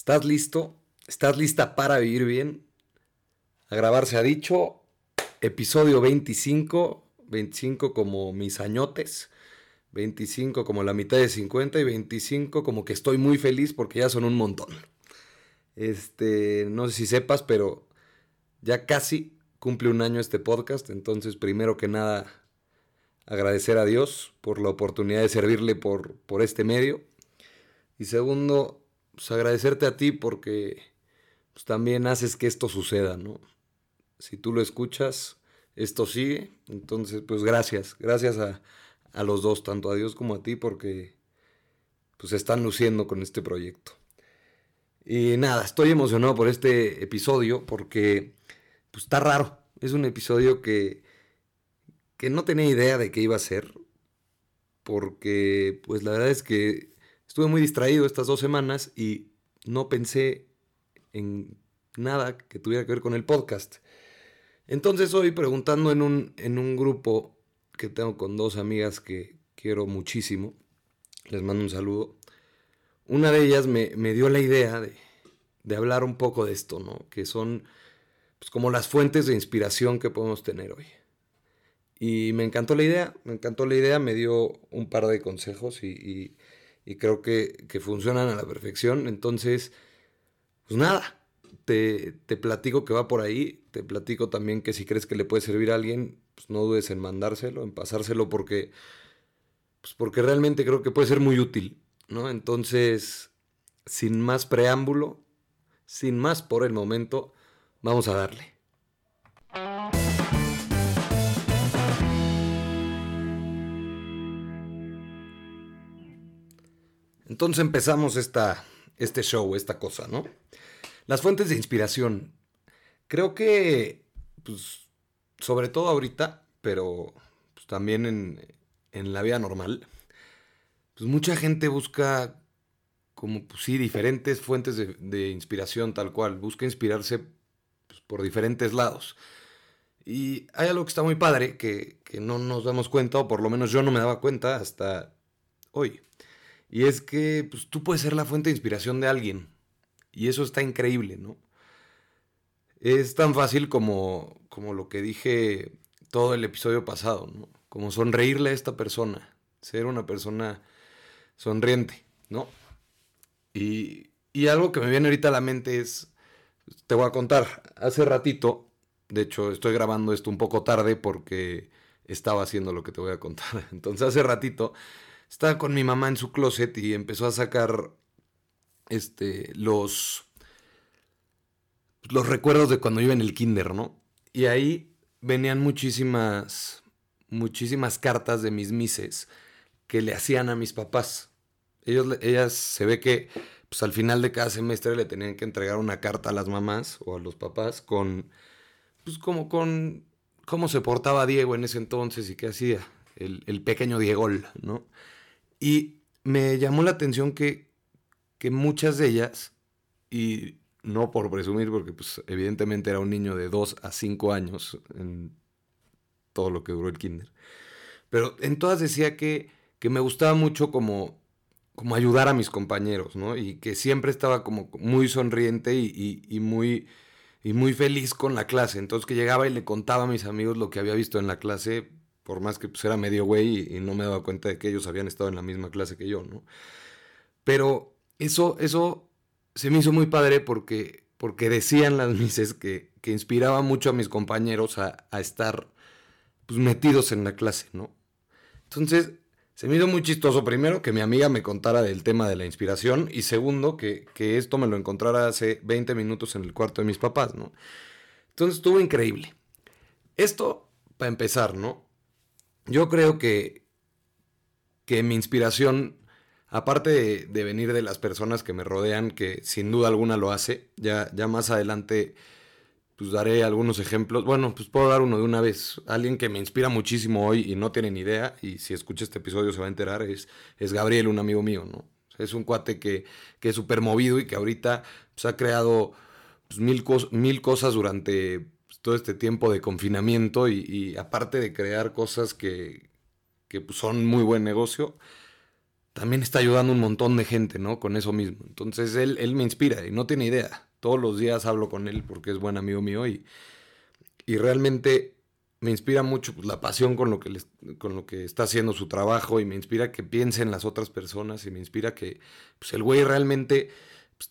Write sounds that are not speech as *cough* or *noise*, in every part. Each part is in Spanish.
¿Estás listo? ¿Estás lista para vivir bien? A grabar se ha dicho, episodio 25, 25 como mis añotes, 25 como la mitad de 50 y 25 como que estoy muy feliz porque ya son un montón. Este, no sé si sepas, pero ya casi cumple un año este podcast, entonces primero que nada agradecer a Dios por la oportunidad de servirle por, por este medio. Y segundo, pues agradecerte a ti porque pues, también haces que esto suceda, ¿no? Si tú lo escuchas, esto sigue. Entonces, pues gracias, gracias a, a los dos, tanto a Dios como a ti, porque pues están luciendo con este proyecto. Y nada, estoy emocionado por este episodio porque pues está raro. Es un episodio que, que no tenía idea de qué iba a ser. Porque pues la verdad es que estuve muy distraído estas dos semanas y no pensé en nada que tuviera que ver con el podcast. Entonces hoy preguntando en un, en un grupo que tengo con dos amigas que quiero muchísimo, les mando un saludo, una de ellas me, dio la idea de, de, hablar un poco de esto, ¿no? Que son pues, como las fuentes de inspiración que podemos tener hoy. Y me encantó la idea, me encantó la idea, me dio un par de consejos y, y, creo que, que, funcionan a la perfección. Entonces, pues nada, te, te, platico que va por ahí, te platico también que si crees que le puede servir a alguien, pues no dudes en mandárselo, en pasárselo porque, pues porque realmente creo que puede ser muy útil, ¿no? Entonces, sin más preámbulo, sin más por el momento, vamos a darle. Entonces empezamos esta, este show, esta cosa, ¿no? Las fuentes de inspiración. Creo que, pues, sobre todo ahorita, pero pues, también en, la vida normal, pues mucha gente busca como, pues sí, diferentes fuentes de, inspiración tal cual. Busca inspirarse pues, por diferentes lados. Y hay algo que está muy padre, que, que no nos damos cuenta, o por lo menos yo no me daba cuenta hasta hoy. Y es que pues, tú puedes ser la fuente de inspiración de alguien. Y eso está increíble, ¿no? Es tan fácil como, como lo que dije todo el episodio pasado, ¿no? Como sonreírle a esta persona, ser una persona sonriente, ¿no? Y, y algo que me viene ahorita a la mente es, te voy a contar, hace ratito, de hecho estoy grabando esto un poco tarde porque estaba haciendo lo que te voy a contar. *laughs* Entonces hace ratito estaba con mi mamá en su closet y empezó a sacar este, los, los recuerdos de cuando iba en el kinder, ¿no? Y ahí venían muchísimas, muchísimas cartas de mis mises que le hacían a mis papás. Ellos, ellas se ve que pues, al final de cada semestre le tenían que entregar una carta a las mamás o a los papás con, pues como con cómo se portaba Diego en ese entonces y qué hacía, el, el pequeño Diego, ¿no? Y me llamó la atención que, que muchas de ellas, y no por presumir, porque pues evidentemente era un niño de 2 a 5 años en todo lo que duró el kinder, pero en todas decía que, que me gustaba mucho como, como ayudar a mis compañeros, ¿no? Y que siempre estaba como muy sonriente y, y, muy, y muy feliz con la clase. Entonces que llegaba y le contaba a mis amigos lo que había visto en la clase, por más que pues, era medio güey y, no me daba cuenta de que ellos habían estado en la misma clase que yo, ¿no? Pero eso, eso se me hizo muy padre porque, porque decían las mises que, que inspiraba mucho a mis compañeros a, estar pues, metidos en la clase, ¿no? Entonces, se me hizo muy chistoso, primero, que mi amiga me contara del tema de la inspiración y segundo, que, que esto me lo encontrara hace 20 minutos en el cuarto de mis papás, ¿no? Entonces estuvo increíble. Esto, para empezar, ¿no? Yo creo que, que mi inspiración aparte de, venir de las personas que me rodean, que sin duda alguna lo hace, ya, ya más adelante pues daré algunos ejemplos. Bueno, pues puedo dar uno de una vez. Alguien que me inspira muchísimo hoy y no tiene ni idea, y si escucha este episodio se va a enterar, es, es Gabriel, un amigo mío, ¿no? Es un cuate que, que es súper movido y que ahorita pues, ha creado pues, mil, mil cosas durante todo este tiempo de confinamiento y, aparte de crear cosas que, que pues, son muy buen negocio, también está ayudando un montón de gente, ¿no? Con eso mismo. Entonces él, él me inspira y no tiene idea. Todos los días hablo con él porque es buen amigo mío y, y realmente me inspira mucho pues, la pasión con lo, que con lo que está haciendo su trabajo y me inspira que piense en las otras personas y me inspira que pues, el güey realmente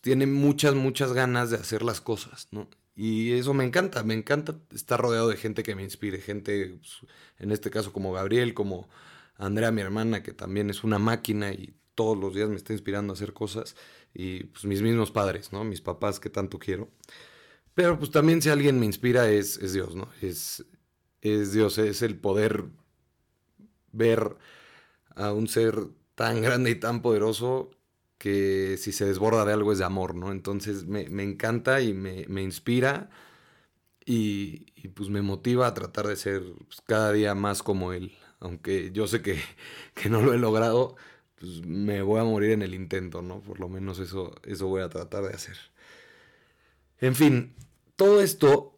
tiene muchas, muchas ganas de hacer las cosas, ¿no? Y eso me encanta, me encanta estar rodeado de gente que me inspire, gente, pues, en este caso como Gabriel, como Andrea, mi hermana, que también es una máquina y todos los días me está inspirando a hacer cosas, y pues mis mismos padres, ¿no? Mis papás que tanto quiero. Pero pues también si alguien me inspira es, es Dios, ¿no? Es, es Dios, es el poder ver a un ser tan grande y tan poderoso que si se desborda de algo es de amor, ¿no? Entonces me, encanta y me, inspira y, pues me motiva a tratar de ser pues, cada día más como él. Aunque yo sé que, *laughs* que, no lo he logrado, pues me voy a morir en el intento, ¿no? Por lo menos eso, eso voy a tratar de hacer. En fin, todo esto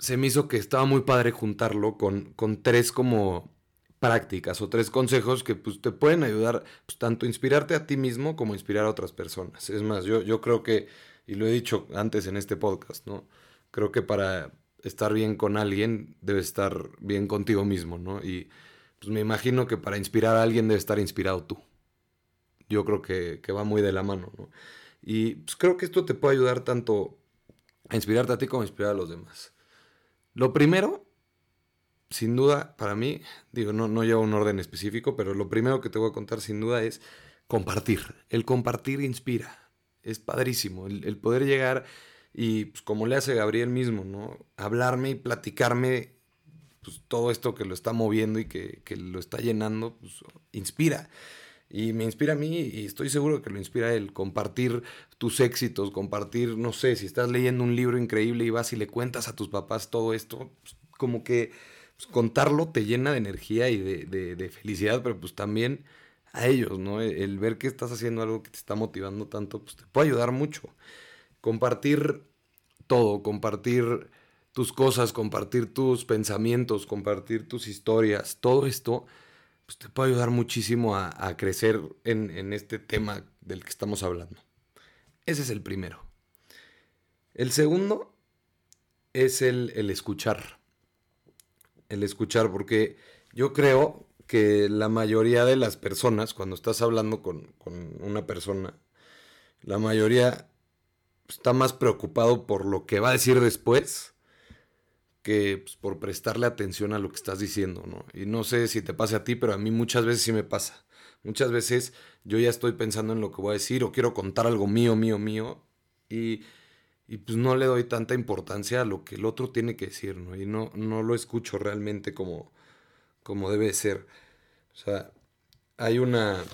se me hizo que estaba muy padre juntarlo con, con tres como prácticas o tres consejos que pues, te pueden ayudar pues, tanto a inspirarte a ti mismo como inspirar a otras personas. Es más, yo, yo creo que, y lo he dicho antes en este podcast, ¿no? Creo que para estar bien con alguien debes estar bien contigo mismo, ¿no? Y pues me imagino que para inspirar a alguien debes estar inspirado tú. Yo creo que, que va muy de la mano, ¿no? Y pues creo que esto te puede ayudar tanto a inspirarte a ti como a inspirar a los demás. Lo primero, sin duda, para mí, digo, no, no lleva un orden específico, pero lo primero que te voy a contar sin duda es compartir. El compartir inspira. Es padrísimo. El, poder llegar y, pues, como le hace Gabriel mismo, ¿no? Hablarme y platicarme pues, todo esto que lo está moviendo y que, que lo está llenando, pues, inspira. Y me inspira a mí y estoy seguro que lo inspira él. Compartir tus éxitos, compartir, no sé, si estás leyendo un libro increíble y vas y le cuentas a tus papás todo esto, pues, como que pues, contarlo te llena de energía y de, felicidad, pero pues también a ellos, ¿no? El, ver que estás haciendo algo que te está motivando tanto, pues te puede ayudar mucho. Compartir todo, compartir tus cosas, compartir tus pensamientos, compartir tus historias, todo esto pues te puede ayudar muchísimo a, crecer en, este tema del que estamos hablando. Ese es el primero. El segundo es el, escuchar. El escuchar, porque yo creo que la mayoría de las personas, cuando estás hablando con, con una persona, la mayoría está más preocupado por lo que va a decir después que pues, por prestarle atención a lo que estás diciendo, ¿no? Y no sé si te pasa a ti, pero a mí muchas veces sí me pasa. Muchas veces yo ya estoy pensando en lo que voy a decir o quiero contar algo mío, mío, mío, y, y pues no le doy tanta importancia a lo que el otro tiene que decir, ¿no? Y no, no lo escucho realmente como, como debe ser. O sea, hay una,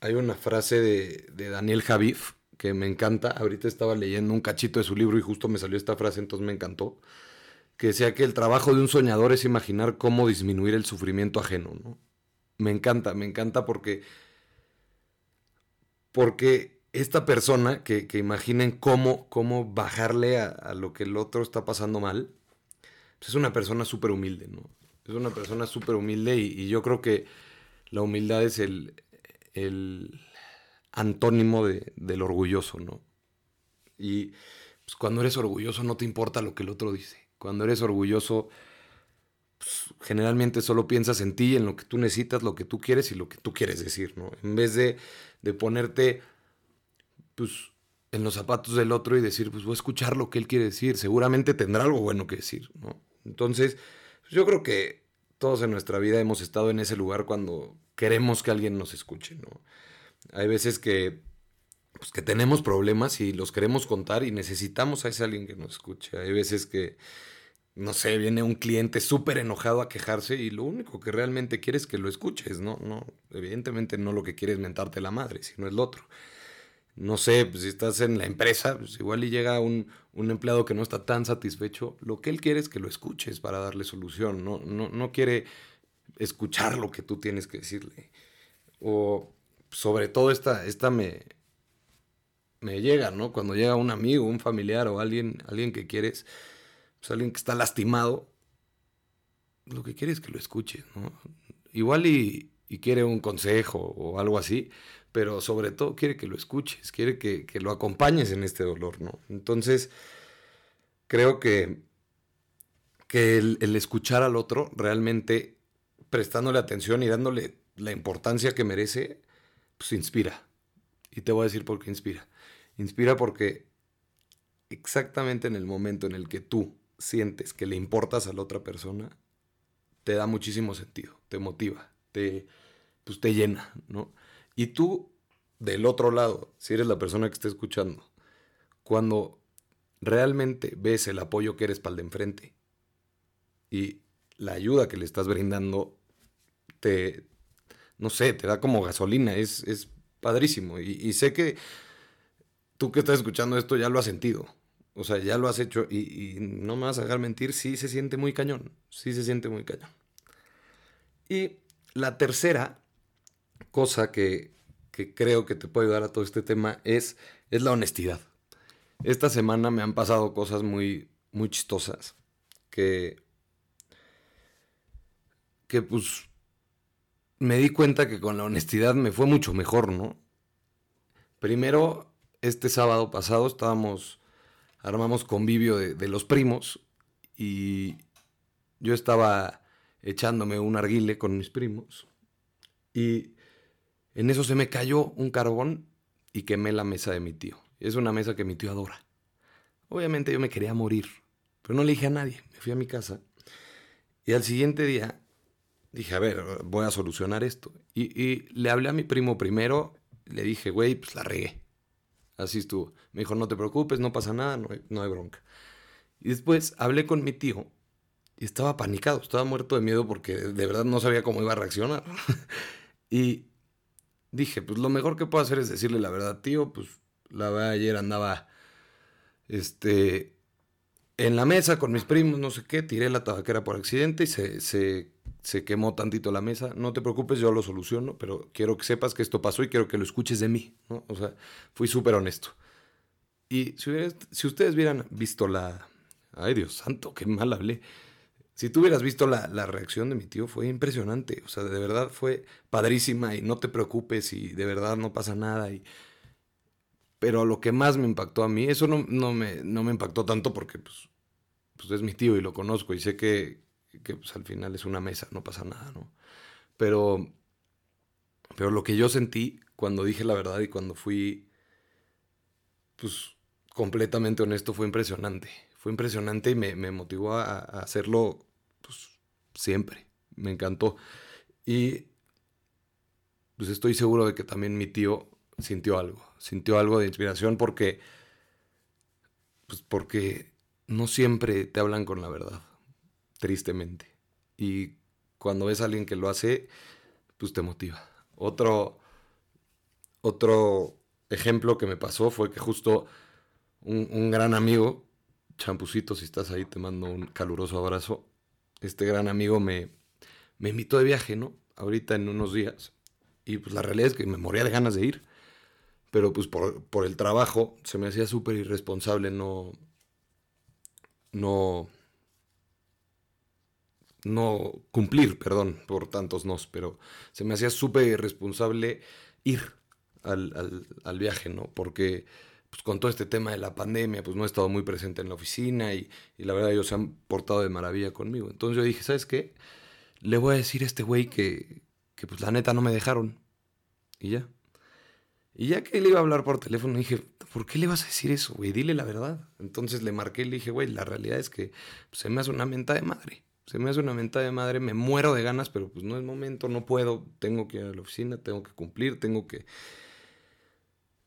hay una frase de, de Daniel Javif que me encanta. Ahorita estaba leyendo un cachito de su libro y justo me salió esta frase, entonces me encantó que decía que el trabajo de un soñador es imaginar cómo disminuir el sufrimiento ajeno, ¿no? Me encanta, me encanta porque, porque esta persona que, que imaginen cómo, cómo bajarle a, lo que el otro está pasando mal, pues es una persona súper humilde, ¿no? Es una persona súper humilde y, yo creo que la humildad es el, el antónimo de, del orgulloso, ¿no? Y pues, cuando eres orgulloso no te importa lo que el otro dice. Cuando eres orgulloso, pues, generalmente solo piensas en ti, en lo que tú necesitas, lo que tú quieres y lo que tú quieres decir, ¿no? En vez de, ponerte, pues, en los zapatos del otro y decir, pues voy a escuchar lo que él quiere decir, seguramente tendrá algo bueno que decir, ¿no? Entonces, pues, yo creo que todos en nuestra vida hemos estado en ese lugar cuando queremos que alguien nos escuche, ¿no? Hay veces que pues que tenemos problemas y los queremos contar y necesitamos a ese alguien que nos escuche. Hay veces que no sé, viene un cliente súper enojado a quejarse y lo único que realmente quiere es que lo escuches, ¿no? no evidentemente no lo que quiere es mentarte la madre, sino el otro. No sé, pues si estás en la empresa, pues igual y llega un, un, empleado que no está tan satisfecho, lo que él quiere es que lo escuches para darle solución, no, no, no quiere escuchar lo que tú tienes que decirle. O sobre todo esta, esta me, me llega, ¿no? Cuando llega un amigo, un familiar o alguien, alguien que quieres pues, alguien que está lastimado, lo que quiere es que lo escuche, ¿no? Igual y, y quiere un consejo o algo así, pero sobre todo quiere que lo escuches, quiere que, lo acompañes en este dolor, ¿no? Entonces, creo que, que el, escuchar al otro realmente prestándole atención y dándole la importancia que merece, pues inspira. Y te voy a decir por qué inspira. Inspira porque exactamente en el momento en el que tú sientes que le importas a la otra persona, te da muchísimo sentido, te motiva, te, pues te llena, ¿no? Y tú, del otro lado, si eres la persona que está escuchando, cuando realmente ves el apoyo que eres para el de enfrente y la ayuda que le estás brindando, te, no sé, te da como gasolina, es, es padrísimo. Y, y, sé que tú que estás escuchando esto ya lo has sentido. O sea, ya lo has hecho y, no me vas a dejar mentir, sí se siente muy cañón, sí se siente muy cañón. Y la tercera cosa que, creo que te puede ayudar a todo este tema es, es la honestidad. Esta semana me han pasado cosas muy, muy chistosas que, que pues me di cuenta que con la honestidad me fue mucho mejor, ¿no? Primero, este sábado pasado estábamos armamos convivio de, los primos y yo estaba echándome un arguile con mis primos y en eso se me cayó un carbón y quemé la mesa de mi tío. Es una mesa que mi tío adora. Obviamente yo me quería morir, pero no le dije a nadie. Me fui a mi casa y al siguiente día dije, a ver, voy a solucionar esto. Y, le hablé a mi primo primero, le dije, güey, pues la regué. Así estuvo. Me dijo, no te preocupes, no pasa nada, no hay, bronca. Y después hablé con mi tío y estaba panicado, estaba muerto de miedo porque de verdad no sabía cómo iba a reaccionar. *laughs* y dije, pues lo mejor que puedo hacer es decirle la verdad, tío, pues la verdad ayer andaba, este, en la mesa con mis primos, no sé qué, tiré la tabaquera por accidente y se, se se quemó tantito la mesa, no te preocupes, yo lo soluciono, pero quiero que sepas que esto pasó y quiero que lo escuches de mí. O sea, fui súper honesto. Y si, si, ustedes hubieran visto la... Ay, Dios santo, qué mal hablé. Si tú hubieras visto la, la, reacción de mi tío, fue impresionante. O sea, de verdad fue padrísima y no te preocupes y de verdad no pasa nada. Y... Pero lo que más me impactó a mí, eso no, no, me, no me impactó tanto porque pues, pues es mi tío y lo conozco y sé que, que pues, al final es una mesa, no pasa nada, ¿no? Pero, pero lo que yo sentí cuando dije la verdad y cuando fui, pues, completamente honesto, fue impresionante. Fue impresionante y me, motivó a, hacerlo, pues, siempre. Me encantó. Y, pues, estoy seguro de que también mi tío sintió algo. Sintió algo de inspiración porque, pues, porque no siempre te hablan con la verdad tristemente. Y cuando ves a alguien que lo hace, pues te motiva. Otro, otro ejemplo que me pasó fue que justo un, gran amigo, Champucito, si estás ahí, te mando un caluroso abrazo. Este gran amigo me, me invitó de viaje, ¿no? Ahorita en unos días. Y pues la realidad es que me moría de ganas de ir. Pero pues por, por el trabajo se me hacía súper irresponsable no, no, no cumplir, perdón, por tantos nos, pero se me hacía súper irresponsable ir al, viaje, ¿no? Porque pues, con todo este tema de la pandemia, pues no he estado muy presente en la oficina y, la verdad ellos se han portado de maravilla conmigo. Entonces yo dije, ¿sabes qué? Le voy a decir a este güey que, que pues la neta no me dejaron. Y ya. Y ya que le iba a hablar por teléfono, dije, ¿por qué le vas a decir eso, güey? Dile la verdad. Entonces le marqué y le dije, güey, la realidad es que pues, se me hace una menta de madre se me hace una mentada de madre, me muero de ganas, pero pues no es momento, no puedo, tengo que ir a la oficina, tengo que cumplir, tengo que,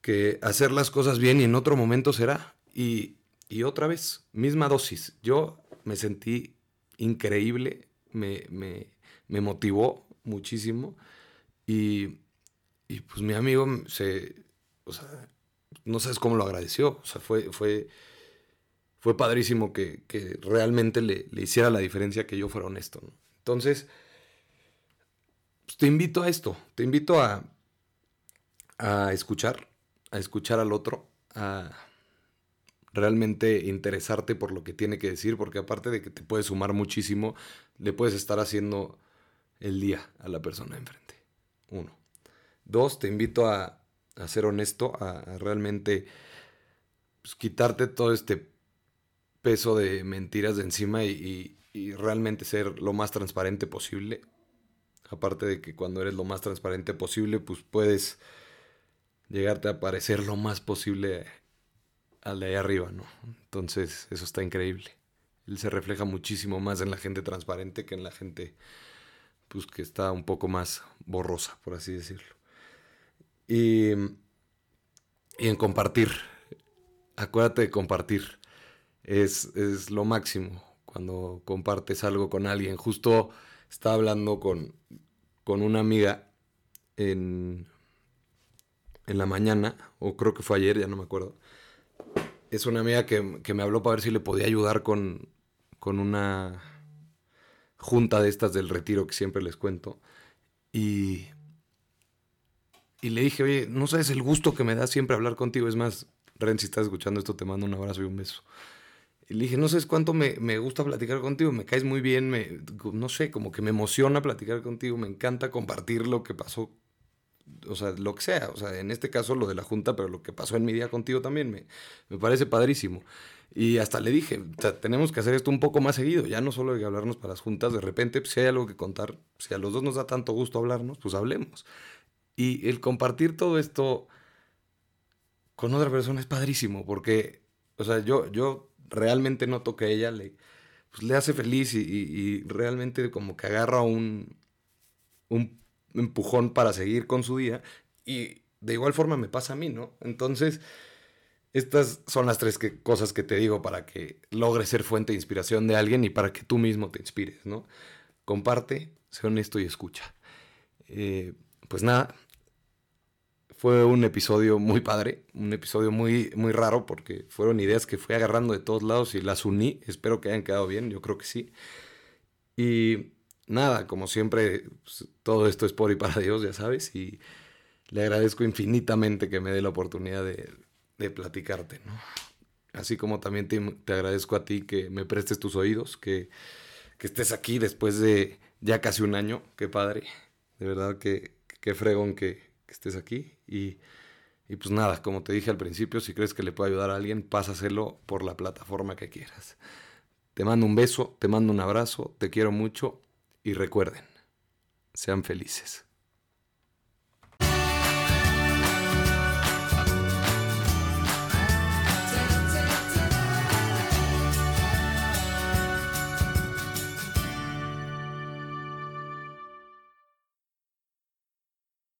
que hacer las cosas bien y en otro momento será. Y, y otra vez, misma dosis. Yo me sentí increíble, me, me, motivó muchísimo y, y, pues mi amigo se, o sea, no sabes cómo lo agradeció, o sea, fue, fue fue padrísimo que, realmente le, hiciera la diferencia que yo fuera honesto. Entonces, pues, te invito a esto, te invito a, a escuchar, a escuchar al otro, a realmente interesarte por lo que tiene que decir, porque aparte de que te puede sumar muchísimo, le puedes estar haciendo el día a la persona enfrente. uno. Dos, te invito a, ser honesto, a, realmente pues, quitarte todo este peso de mentiras de encima y, realmente ser lo más transparente posible. Aparte de que cuando eres lo más transparente posible, pues puedes llegarte a parecer lo más posible al de ahí arriba, ¿no? Entonces, eso está increíble. Él se refleja muchísimo más en la gente transparente que en la gente, pues, que está un poco más borrosa, por así decirlo. Y, y en compartir. Acuérdate de compartir. Es, es lo máximo cuando compartes algo con alguien. Justo estaba hablando con, con una amiga en, en la mañana, o creo que fue ayer, ya no me acuerdo. Es una amiga que, me habló para ver si le podía ayudar con, con una junta de estas del retiro que siempre les cuento. Y, y le dije, oye, no sabes el gusto que me da siempre hablar contigo. Es más, Ren, si estás escuchando esto, te mando un abrazo y un beso. Y le dije, no sabes cuánto me, me gusta platicar contigo, me caes muy bien, me, no sé, como que me emociona platicar contigo, me encanta compartir lo que pasó o sea, lo que sea, o sea, en este caso lo de la junta, pero lo que pasó en mi día contigo también me, me parece padrísimo. Y hasta le dije, o tenemos que hacer esto un poco más seguido, ya no solo hay que hablarnos para las juntas, de repente, pues, si hay algo que contar, si a los dos nos da tanto gusto hablarnos, pues hablemos. Y el compartir todo esto con otra persona es padrísimo, porque, o sea, yo, yo realmente noto que ella le, pues, le hace feliz y, y realmente como que agarra un, un empujón para seguir con su día. Y de igual forma me pasa a mí, ¿no? Entonces, estas son las tres cosas que te digo para que logres ser fuente de inspiración de alguien y para que tú mismo te inspires, ¿no? Comparte, sé honesto y escucha. Eh, pues nada, fue un episodio muy padre, un episodio muy, muy raro porque fueron ideas que fui agarrando de todos lados y las uní. Espero que hayan quedado bien, yo creo que sí. Y nada, como siempre, pues, todo esto es por y para Dios, ya sabes, y le agradezco infinitamente que me dé la oportunidad de, platicarte, ¿no? Así como también te, agradezco a ti que me prestes tus oídos, que, estés aquí después de ya casi un año, qué padre, de verdad que, qué fregón que, estés aquí y... Y pues nada, como te dije al principio, si crees que le puede ayudar a alguien, pásaselo por la plataforma que quieras. Te mando un beso, te mando un abrazo, te quiero mucho y recuerden, sean felices.